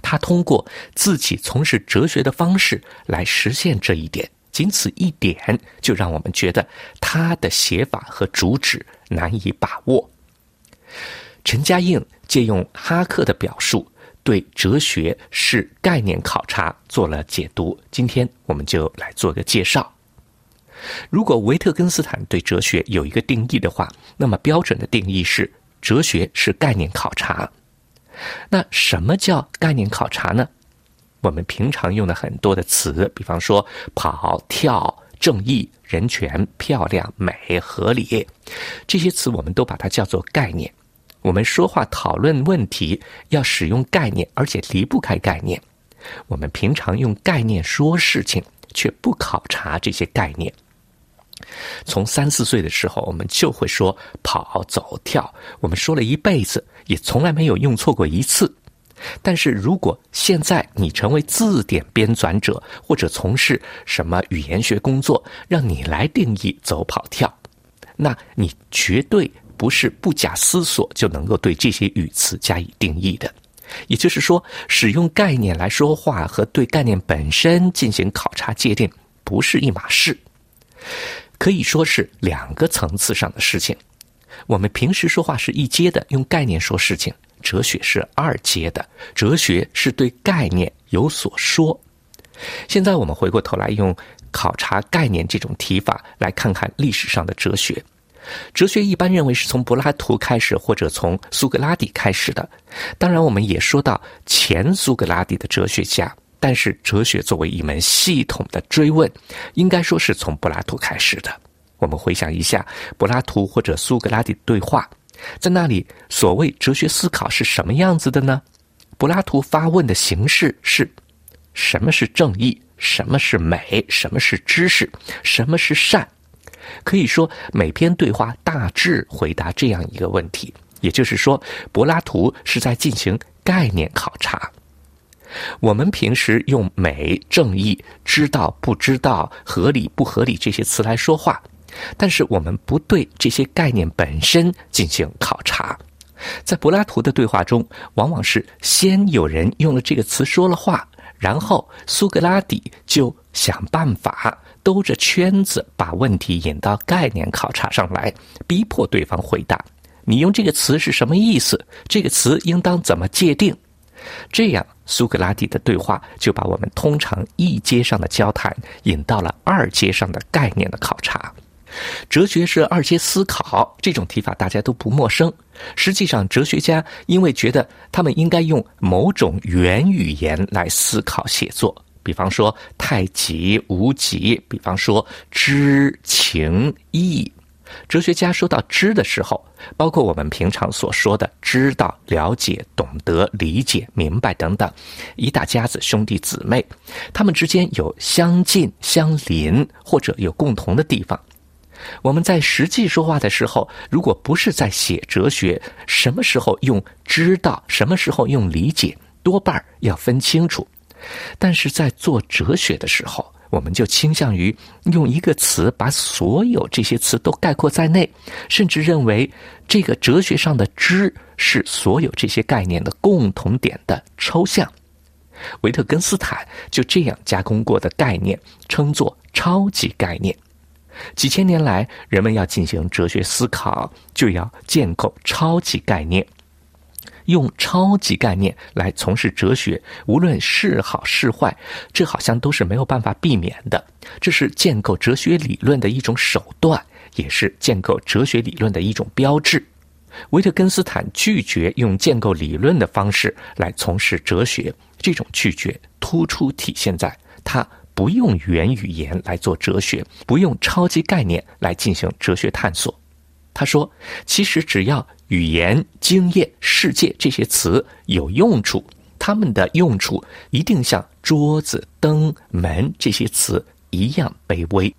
他通过自己从事哲学的方式来实现这一点。仅此一点，就让我们觉得他的写法和主旨难以把握。陈嘉映借用哈克的表述，对哲学是概念考察做了解读。今天我们就来做个介绍。如果维特根斯坦对哲学有一个定义的话，那么标准的定义是：哲学是概念考察。那什么叫概念考察呢？我们平常用的很多的词，比方说跑、跳、正义、人权、漂亮、美、合理，这些词我们都把它叫做概念。我们说话讨论问题要使用概念，而且离不开概念。我们平常用概念说事情，却不考察这些概念。从三四岁的时候，我们就会说跑、走、跳，我们说了一辈子，也从来没有用错过一次。但是如果现在你成为字典编纂者，或者从事什么语言学工作，让你来定义走跑跳，那你绝对不是不假思索就能够对这些语词加以定义的。也就是说，使用概念来说话和对概念本身进行考察界定不是一码事，可以说是两个层次上的事情。我们平时说话是一阶的，用概念说事情。哲学是二阶的，哲学是对概念有所说。现在我们回过头来用考察概念这种提法来看看历史上的哲学。哲学一般认为是从柏拉图开始，或者从苏格拉底开始的。当然，我们也说到前苏格拉底的哲学家，但是哲学作为一门系统的追问，应该说是从柏拉图开始的。我们回想一下柏拉图或者苏格拉底对话。在那里，所谓哲学思考是什么样子的呢？柏拉图发问的形式是：什么是正义？什么是美？什么是知识？什么是善？可以说，每篇对话大致回答这样一个问题。也就是说，柏拉图是在进行概念考察。我们平时用美、正义、知道不知道、合理不合理这些词来说话。但是我们不对这些概念本身进行考察，在柏拉图的对话中，往往是先有人用了这个词说了话，然后苏格拉底就想办法兜着圈子把问题引到概念考察上来，逼迫对方回答：“你用这个词是什么意思？这个词应当怎么界定？”这样，苏格拉底的对话就把我们通常一阶上的交谈引到了二阶上的概念的考察。哲学是二阶思考，这种提法大家都不陌生。实际上，哲学家因为觉得他们应该用某种原语言来思考写作，比方说太极、无极，比方说知、情、义。哲学家说到知的时候，包括我们平常所说的知道、了解、懂得、理解、明白等等，一大家子兄弟姊妹，他们之间有相近、相邻，或者有共同的地方。我们在实际说话的时候，如果不是在写哲学，什么时候用知道，什么时候用理解，多半要分清楚。但是在做哲学的时候，我们就倾向于用一个词把所有这些词都概括在内，甚至认为这个哲学上的知是所有这些概念的共同点的抽象。维特根斯坦就这样加工过的概念，称作超级概念。几千年来，人们要进行哲学思考，就要建构超级概念，用超级概念来从事哲学，无论是好是坏，这好像都是没有办法避免的。这是建构哲学理论的一种手段，也是建构哲学理论的一种标志。维特根斯坦拒绝用建构理论的方式来从事哲学，这种拒绝突出体现在他不用原语言来做哲学，不用超级概念来进行哲学探索。他说：“其实只要语言、经验、世界这些词有用处，它们的用处一定像桌子、灯、门这些词一样卑微。”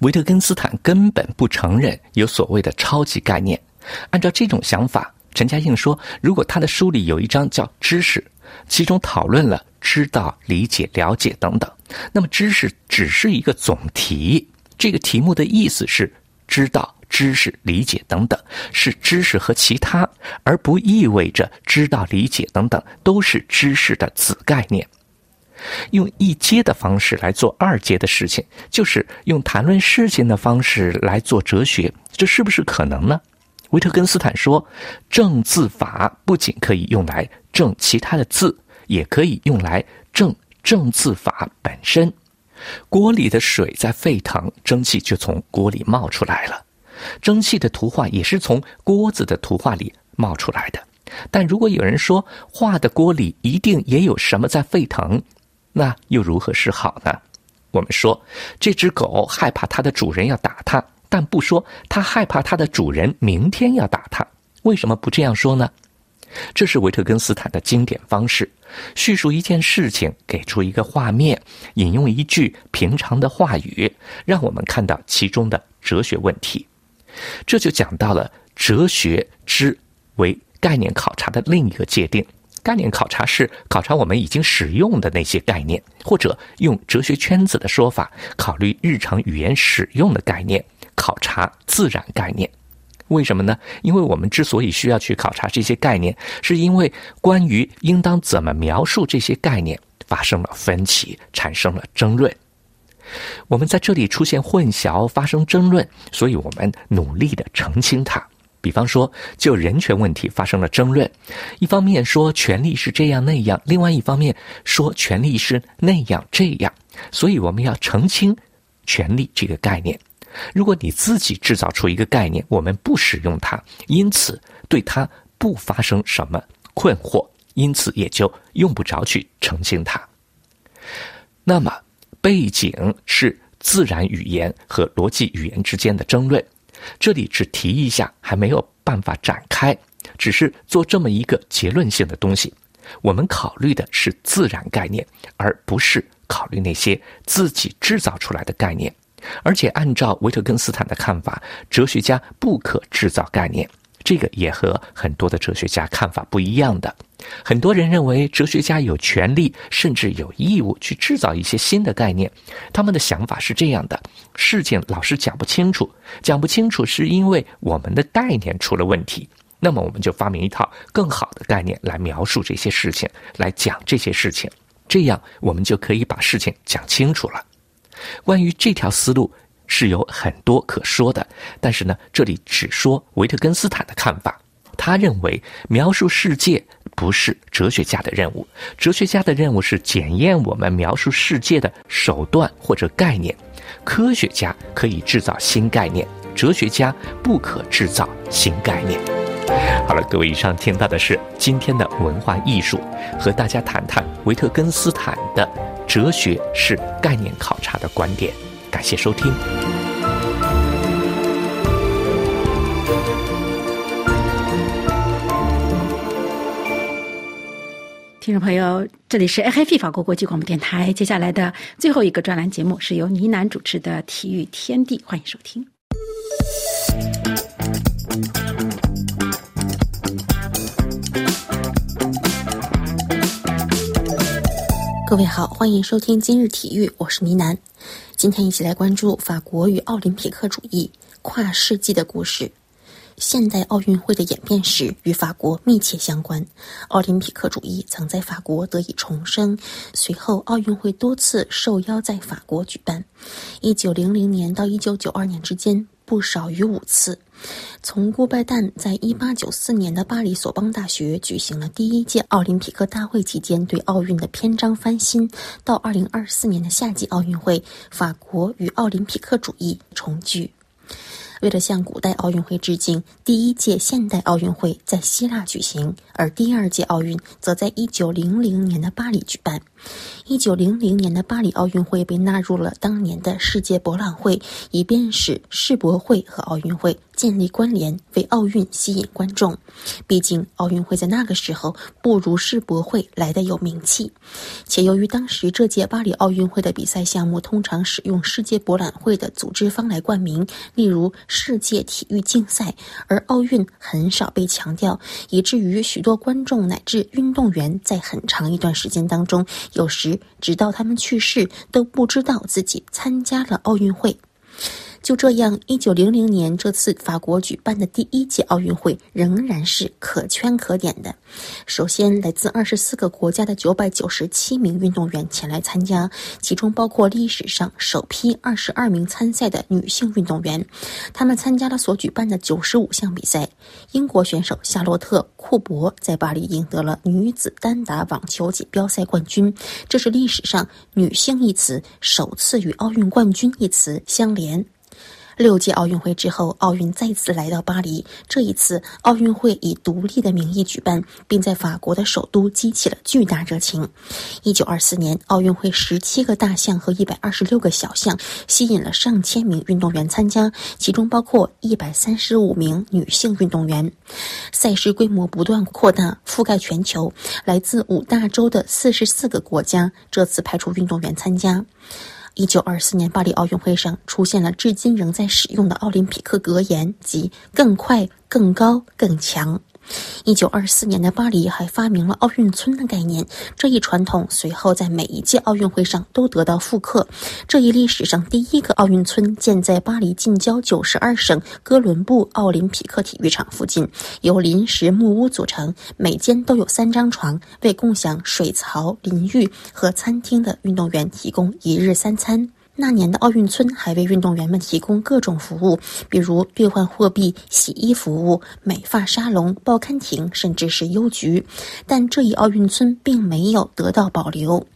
维特根斯坦根本不承认有所谓的超级概念。按照这种想法，陈嘉映说，如果他的书里有一章叫“知识”，其中讨论了知道、理解、了解等等，那么知识只是一个总题。这个题目的意思是知道、知识、理解等等是知识和其他，而不意味着知道、理解等等都是知识的子概念。用一阶的方式来做二阶的事情，就是用谈论事情的方式来做哲学，这是不是可能呢？维特根斯坦说：“正字法不仅可以用来正其他的字，也可以用来正正字法本身。锅里的水在沸腾，蒸汽就从锅里冒出来了。蒸汽的图画也是从锅子的图画里冒出来的。但如果有人说画的锅里一定也有什么在沸腾，那又如何是好呢？我们说这只狗害怕它的主人要打它。”但不说他害怕他的主人明天要打他，为什么不这样说呢？这是维特根斯坦的经典方式：叙述一件事情，给出一个画面，引用一句平常的话语，让我们看到其中的哲学问题。这就讲到了哲学之为概念考察的另一个界定。概念考察是考察我们已经使用的那些概念，或者用哲学圈子的说法，考虑日常语言使用的概念。考察自然概念，为什么呢？因为我们之所以需要去考察这些概念，是因为关于应当怎么描述这些概念发生了分歧，产生了争论。我们在这里出现混淆，发生争论，所以我们努力的澄清它。比方说，就人权问题发生了争论，一方面说权利是这样那样，另外一方面说权利是那样这样，所以我们要澄清权利这个概念。如果你自己制造出一个概念，我们不使用它，因此对它不发生什么困惑，因此也就用不着去澄清它。那么，背景是自然语言和逻辑语言之间的争论，这里只提一下，还没有办法展开，只是做这么一个结论性的东西。我们考虑的是自然概念，而不是考虑那些自己制造出来的概念。而且，按照维特根斯坦的看法，哲学家不可制造概念，这个也和很多的哲学家看法不一样的。很多人认为，哲学家有权利，甚至有义务去制造一些新的概念。他们的想法是这样的：事情老是讲不清楚，讲不清楚是因为我们的概念出了问题。那么，我们就发明一套更好的概念来描述这些事情，来讲这些事情，这样我们就可以把事情讲清楚了。关于这条思路是有很多可说的，但是呢，这里只说维特根斯坦的看法。他认为描述世界不是哲学家的任务，哲学家的任务是检验我们描述世界的手段或者概念。科学家可以制造新概念，哲学家不可制造新概念。好了，各位，以上听到的是今天的文化艺术，和大家谈谈维特根斯坦的。哲学是概念考察的观点。感谢收听，听众朋友，这里是 AFP 法国国际广播电台。接下来的最后一个专栏节目是由倪楠主持的《体育天地》，欢迎收听。各位好，欢迎收听今日体育，我是倪楠。今天一起来关注法国与奥林匹克主义跨世纪的故事。现代奥运会的演变史与法国密切相关。奥林匹克主义曾在法国得以重生，随后奥运会多次受邀在法国举办。一九零零年到一九九二年之间。不少于五次。从顾拜旦在一八九四年的巴黎索邦大学举行了第一届奥林匹克大会期间对奥运的篇章翻新，到二零二四年的夏季奥运会，法国与奥林匹克主义重聚。为了向古代奥运会致敬，第一届现代奥运会在希腊举行，而第二届奥运则在一九零零年的巴黎举办。一九零零年的巴黎奥运会被纳入了当年的世界博览会，以便使世博会和奥运会建立关联，为奥运吸引观众。毕竟奥运会在那个时候不如世博会来的有名气，且由于当时这届巴黎奥运会的比赛项目通常使用世界博览会的组织方来冠名，例如世界体育竞赛，而奥运很少被强调，以至于许多观众乃至运动员在很长一段时间当中。有时，直到他们去世，都不知道自己参加了奥运会。就这样，一九零零年这次法国举办的第一届奥运会仍然是可圈可点的。首先，来自二十四个国家的九百九十七名运动员前来参加，其中包括历史上首批二十二名参赛的女性运动员。她们参加了所举办的九十五项比赛。英国选手夏洛特·库珀在巴黎赢得了女子单打网球锦标赛冠军，这是历史上“女性”一词首次与奥运冠军一词相连。六届奥运会之后，奥运再次来到巴黎。这一次，奥运会以独立的名义举办，并在法国的首都激起了巨大热情。一九二四年，奥运会十七个大项和一百二十六个小项，吸引了上千名运动员参加，其中包括一百三十五名女性运动员。赛事规模不断扩大，覆盖全球，来自五大洲的四十四个国家这次派出运动员参加。一九二四年巴黎奥运会上出现了至今仍在使用的奥林匹克格言，即“更快、更高、更强”。一九二四年的巴黎还发明了奥运村的概念，这一传统随后在每一届奥运会上都得到复刻。这一历史上第一个奥运村建在巴黎近郊九十二省哥伦布奥林匹克体育场附近，由临时木屋组成，每间都有三张床，为共享水槽、淋浴和餐厅的运动员提供一日三餐。那年的奥运村还为运动员们提供各种服务，比如兑换货币、洗衣服务、美发沙龙、报刊亭，甚至是邮局。但这一奥运村并没有得到保留。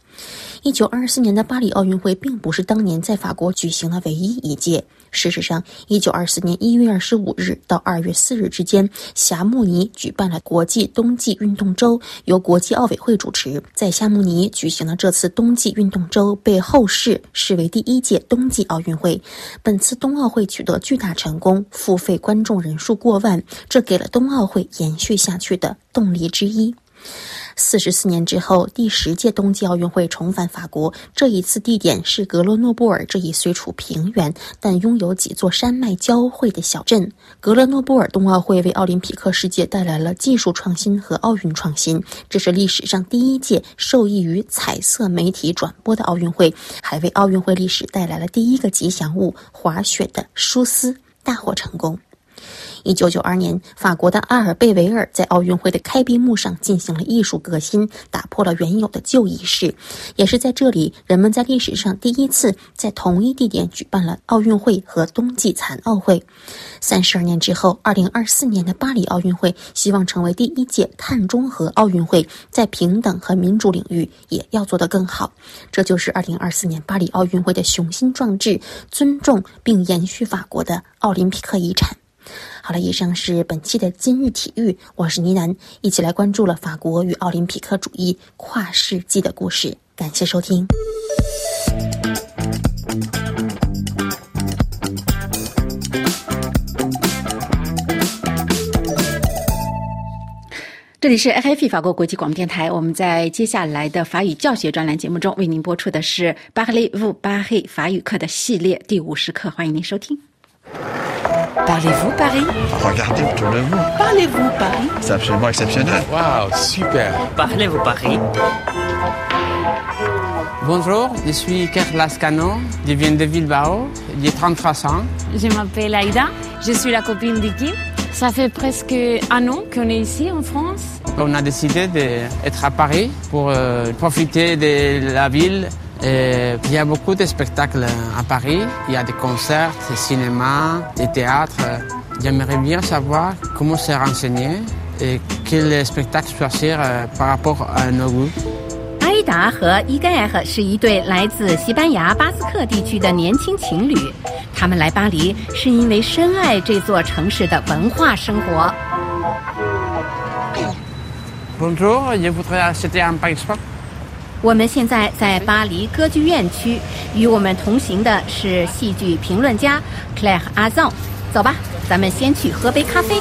一九二四年的巴黎奥运会并不是当年在法国举行的唯一一届。事实上，一九二四年一月二十五日到二月四日之间，霞慕尼举办了国际冬季运动周，由国际奥委会主持。在霞慕尼举行的这次冬季运动周被后世视为第一届冬季奥运会。本次冬奥会取得巨大成功，付费观众人数过万，这给了冬奥会延续下去的动力之一。四十四年之后，第十届冬季奥运会重返法国。这一次地点是格勒诺布尔这一虽处平原但拥有几座山脉交汇的小镇。格勒诺布尔冬奥会为奥林匹克世界带来了技术创新和奥运创新，这是历史上第一届受益于彩色媒体转播的奥运会，还为奥运会历史带来了第一个吉祥物——滑雪的舒斯大获成功。一九九二年，法国的阿尔贝维尔在奥运会的开闭幕上进行了艺术革新，打破了原有的旧仪式。也是在这里，人们在历史上第一次在同一地点举办了奥运会和冬季残奥会。三十二年之后，二零二四年的巴黎奥运会希望成为第一届碳中和奥运会，在平等和民主领域也要做得更好。这就是二零二四年巴黎奥运会的雄心壮志，尊重并延续法国的奥林匹克遗产。好了，以上是本期的今日体育，我是倪楠，一起来关注了法国与奥林匹克主义跨世纪的故事。感谢收听。这里是 ff 法国国际广播电台，我们在接下来的法语教学专栏节目中为您播出的是巴赫利乌巴黑法语课的系列第五十课，欢迎您收听。Parlez-vous Paris? Regardez autour de vous. Parlez-vous Paris? C'est absolument exceptionnel. Waouh, super Parlez-vous Paris? Bonjour, je suis Carla Scano, je viens de Bilbao, j'ai 33 ans. Je m'appelle Aïda, je suis la copine d'Iki. Ça fait presque un an qu'on est ici en France. On a décidé d'être à Paris pour euh, profiter de la ville. Et il y a beaucoup de spectacles à Paris. Il y a des concerts, des cinémas, des théâtres. J'aimerais bien savoir comment se renseigner et quel spectacle choisir euh, par rapport à nos goûts. 达和伊盖尔是一对来自西班牙巴斯克地区的年轻情侣，他们来巴黎是因为深爱这座城市的文化生活。 Bonjour, je voudrais acheter un paysage. 我们现在在巴黎歌剧院区，与我们同行的是戏剧评论家 Claire Azan。走吧，咱们先去喝杯咖啡。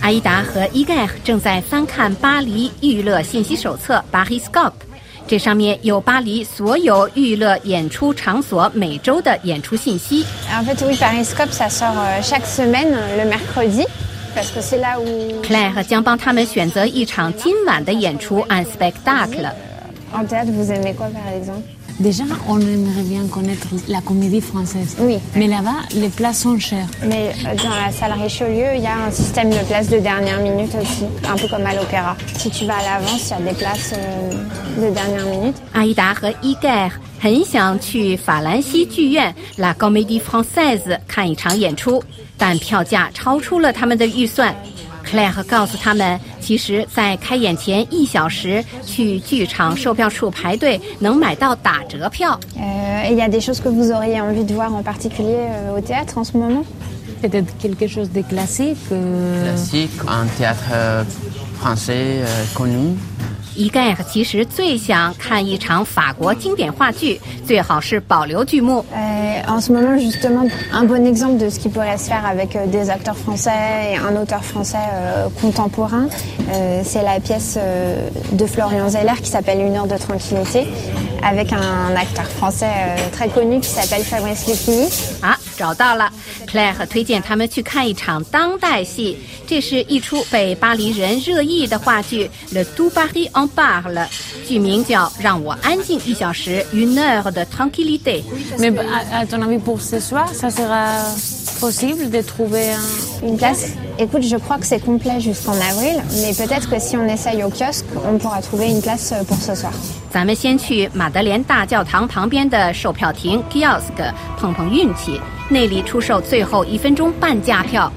阿依达和伊盖正在翻看巴黎娱乐信息手册巴黎 Scope 这上面有巴黎所有娱乐演出场所每周的演出信息。En fait, oui, Pariscope, ça sort chaque semaine le mercredi. Claire 将帮他们选择一场今晚的演出 （un spectacle）。En théâtre, vous aimez quoi par exemple Déjà, on aimerait bien connaître la comédie française. Oui. Mais là-bas, les places sont chères. Mais euh, dans la salle Richelieu, il y a un système de places de dernière minute aussi, un peu comme à l'opéra. Si tu vas à l'avance, il y a des places euh, de dernière minute. 阿依达和伊盖尔很想去法兰西剧院 La Comédie Française 看一场演出，但票价超出了他们的预算。 Claire 告诉他们，其实，在开演前一小时去剧场售票处排队，能买到打折票。 Euh, et il y a des choses que vous auriez envie de voir en particulier euh, au théâtre en ce moment Peut-être quelque chose de classique. euh, Classique, un théâtre euh, français euh, connu. 伊盖尔其实最想看一场法国经典话剧，最好是保留剧目。 Euh, En ce moment, justement, un bon exemple de ce qui pourrait se faire avec euh, des acteurs français et un auteur français euh, contemporain, euh, c'est la pièce euh, de Florian Zeller qui s'appelle Une heure de tranquillité, avec un acteur français euh, très connu qui s'appelle Fabrice Lucchini. 啊， 找到了！Claire 推荐他们去看一场当代戏，这是一出被巴黎人热议的话剧《Le Du Paris en parle》，剧名叫《让我安静一小时》（Une heure de tranquillité）。Mais à, à ton avis, pour ce soir, ça sera possible de trouver un- Une place Écoute, je crois que c'est complet jusqu'en avril, mais peut-être que si on essaye au kiosque, on pourra trouver une place euh, pour ce soir. 咱们先去马德莲大教堂旁边的售票亭 kiosk 碰碰运气，那里出售最后一分钟半价票。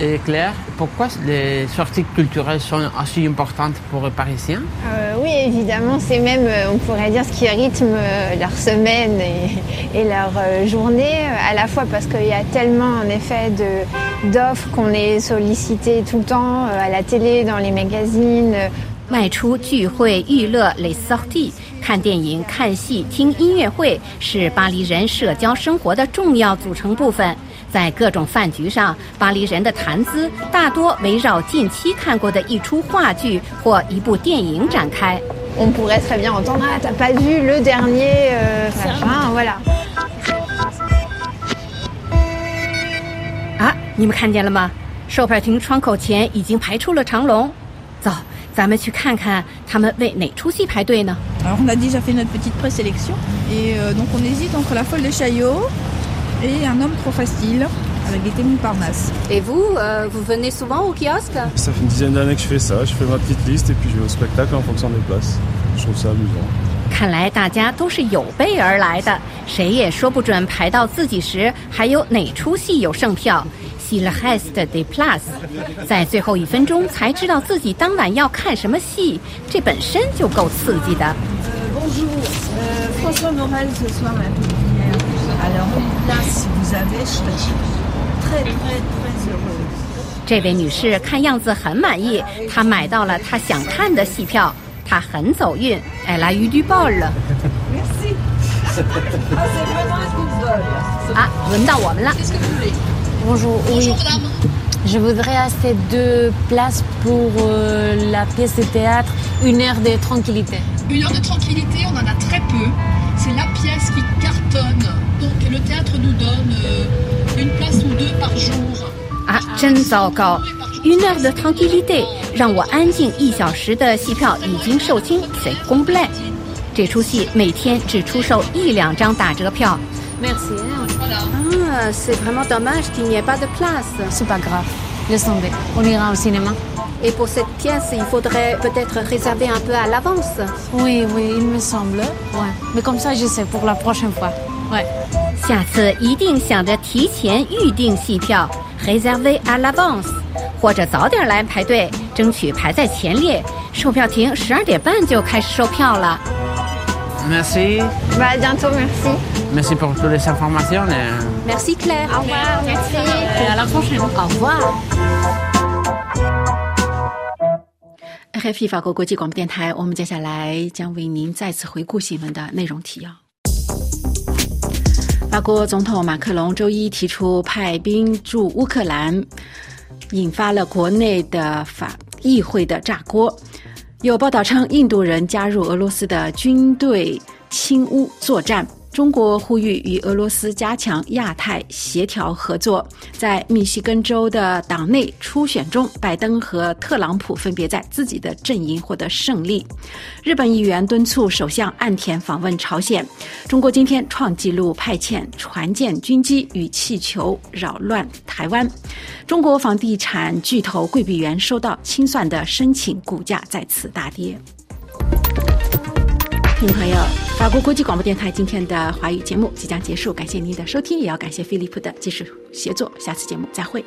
Et Claire, pourquoi les sorties culturelles sont aussi importantes pour les Parisiens Euh, oui, évidemment, c'est même, euh, on pourrait dire, ce qui rythme euh, leur semaine et, et leur euh, journée, euh, à la fois parce qu'il y a tellement, en effet, de- d'offres qu'on est sollicité tout le temps, euh, à la télé, dans les magazines. euh, 外出聚会、娱乐 les sorties，看电影、看戏、听音乐会是巴黎人社交生活的重要组成部分。 在各种饭局上，巴黎人的谈资大多围绕近期看过的一出话剧或一部电影展开。On pourrait très bien entendre Ah, t'as pas vu le dernier euh, machin, voilà. 啊，你们看见了吗？售票亭窗口前已经排出了长龙。走，咱们去看看他们为哪出戏排队呢？Alors on a déjà fait notre petite présélection et euh, donc on hésite entre la folle de Chaillot et un homme trop facile avec des témoins Parnasse. Et vous, euh, vous venez souvent au kiosque Ça fait une dizaine d'années que je fais ça, je fais ma petite liste et puis je vais au spectacle en fonction des places. Je trouve ça amusant. 看来大家都是有备而来的，谁也说不准排到自己时还有哪出戏有剩票。Si le reste des places，在最后一分钟才知道自己当晚要看什么戏，这本身就够刺激的。 bonjour, euh, François Morel ce soir à la pépinière. Alors une place si vous avez, je serais très très très heureuse. 这位女士看样子很满意，她买到了她想看的戏票，她很走运。Elle a eu du bol。 Merci. Ah, c'est vraiment un coup de bol. 啊，轮到我们了。 Bonjour, oui. Je voudrais acheter deux places pour euh, la pièce de théâtre Une heure de tranquillité. Une heure de tranquillité, on en a très peu. C'est la pièce qui cartonne. 真糟糕！Une heure de tranquillité，让我安静一小时的戏票已经售罄，c'est complet。这出戏每天只出售一两张打折票。Merci. Ah, c'est vraiment dommage qu'il n'y ait pas de place. C'est pas grave. Laisse tomber. On ira au cinéma. Et pour cette pièce, il faudrait peut-être réserver un peu à l'avance. Oui, oui, il me semble. Ouais. Mais comme ça, je sais pour la prochaine fois. Ouais. 下次一定想着提前预订戏票，réservé à l'avance，或者早点来排队，争取排在前列。售票亭十二点半就开始售票了。Merci. À bientôt, merci. Merci pour toutes les informations. et- Merci Claire. Au revoir, merci. À la prochaine. Au revoir. RFI 法国国际广播电台，我们接下来将为您再次回顾新闻的内容提要。法国总统马克龙周一提出派兵驻乌克兰，引发了国内的法议会的炸锅。有报道称，印度人加入俄罗斯的军队侵乌作战。中国呼吁与俄罗斯加强亚太协调合作。在密西根州的党内初选中，拜登和特朗普分别在自己的阵营获得胜利。日本议员敦促首相岸田访问朝鲜。中国今天创纪录派遣船舰、军机与气球扰乱台湾。中国房地产巨头桂碧园收到清算的申请，股价再次大跌。听众朋友，法国国际广播电台今天的华语节目即将结束，感谢您的收听，也要感谢飞利浦的技术协作。下次节目再会。